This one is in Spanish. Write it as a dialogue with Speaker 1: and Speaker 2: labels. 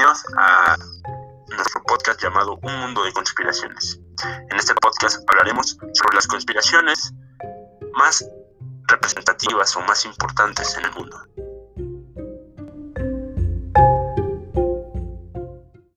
Speaker 1: Bienvenidos a nuestro podcast llamado Un Mundo de Conspiraciones. En este podcast hablaremos sobre las conspiraciones más representativas o más importantes en el mundo.